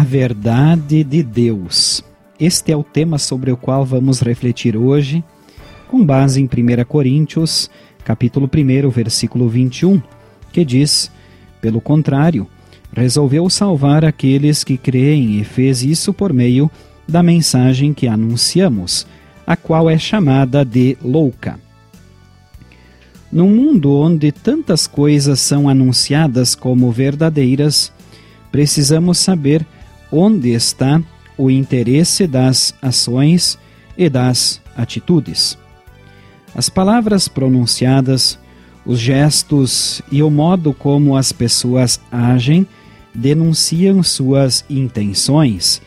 A verdade de Deus. Este é o tema sobre o qual vamos refletir hoje, com base em 1 Coríntios, capítulo 1, versículo 21, que diz: Pelo contrário, resolveu salvar aqueles que creem e fez isso por meio da mensagem que anunciamos, a qual é chamada de louca. Num mundo onde tantas coisas são anunciadas como verdadeiras, precisamos saber onde está o interesse das ações e das atitudes. As palavras pronunciadas, os gestos e o modo como as pessoas agem denunciam suas intenções,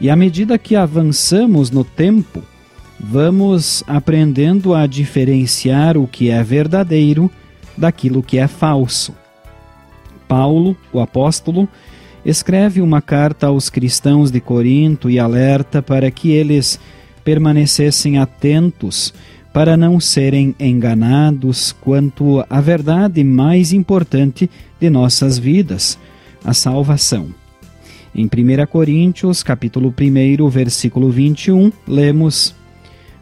e à medida que avançamos no tempo, vamos aprendendo a diferenciar o que é verdadeiro daquilo que é falso. Paulo, o apóstolo, escreve uma carta aos cristãos de Corinto e alerta para que eles permanecessem atentos para não serem enganados quanto à verdade mais importante de nossas vidas, a salvação. Em 1 Coríntios, capítulo 1, versículo 21, lemos: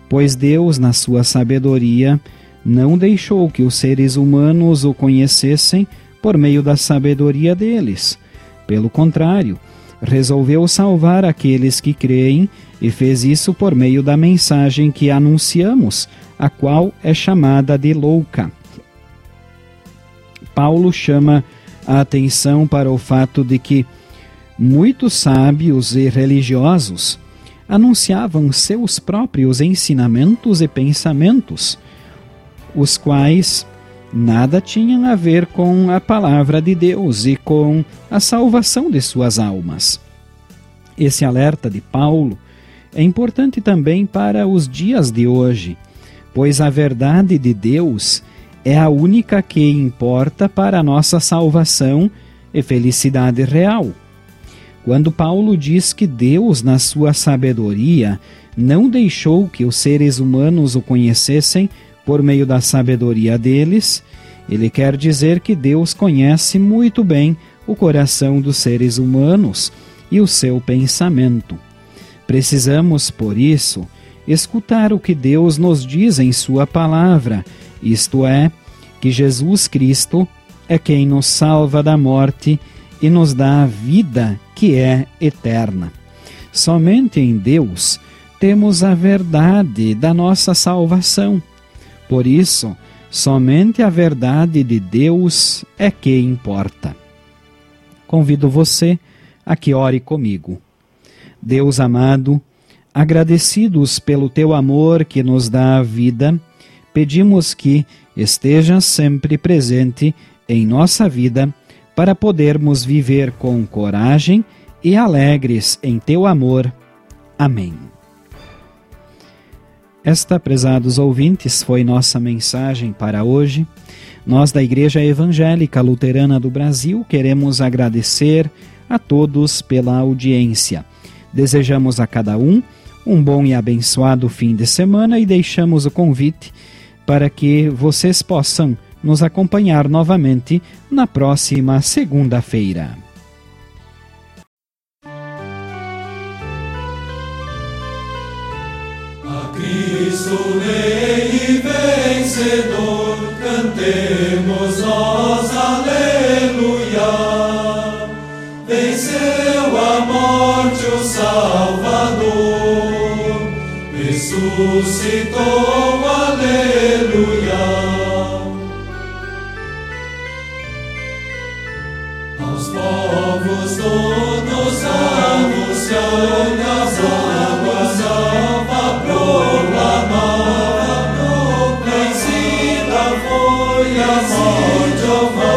Pois Deus, na sua sabedoria, não deixou que os seres humanos o conhecessem por meio da sabedoria deles, pelo contrário, resolveu salvar aqueles que creem e fez isso por meio da mensagem que anunciamos, a qual é chamada de louca. Paulo chama a atenção para o fato de que muitos sábios e religiosos anunciavam seus próprios ensinamentos e pensamentos, os quais nada tinham a ver com a palavra de Deus e com a salvação de suas almas. Esse alerta de Paulo é importante também para os dias de hoje, pois a verdade de Deus é a única que importa para a nossa salvação e felicidade real. Quando Paulo diz que Deus, na sua sabedoria, não deixou que os seres humanos o conhecessem por meio da sabedoria deles, ele quer dizer que Deus conhece muito bem o coração dos seres humanos e o seu pensamento. Precisamos, por isso, escutar o que Deus nos diz em Sua palavra, isto é, que Jesus Cristo é quem nos salva da morte e nos dá a vida que é eterna. Somente em Deus temos a verdade da nossa salvação. Por isso, somente a verdade de Deus é que importa. Convido você a que ore comigo. Deus amado, agradecidos pelo teu amor que nos dá a vida, pedimos que esteja sempre presente em nossa vida para podermos viver com coragem e alegres em teu amor. Amém. Esta, prezados ouvintes, foi nossa mensagem para hoje. Nós, da Igreja Evangélica Luterana do Brasil, queremos agradecer a todos pela audiência. Desejamos a cada um um bom e abençoado fim de semana e deixamos o convite para que vocês possam nos acompanhar novamente na próxima segunda-feira. Cristo Rei vencedor, cantemos nós, aleluia. Venceu a morte o Salvador, ressuscitou, aleluia. Yahweh, Yahweh, Jehovah.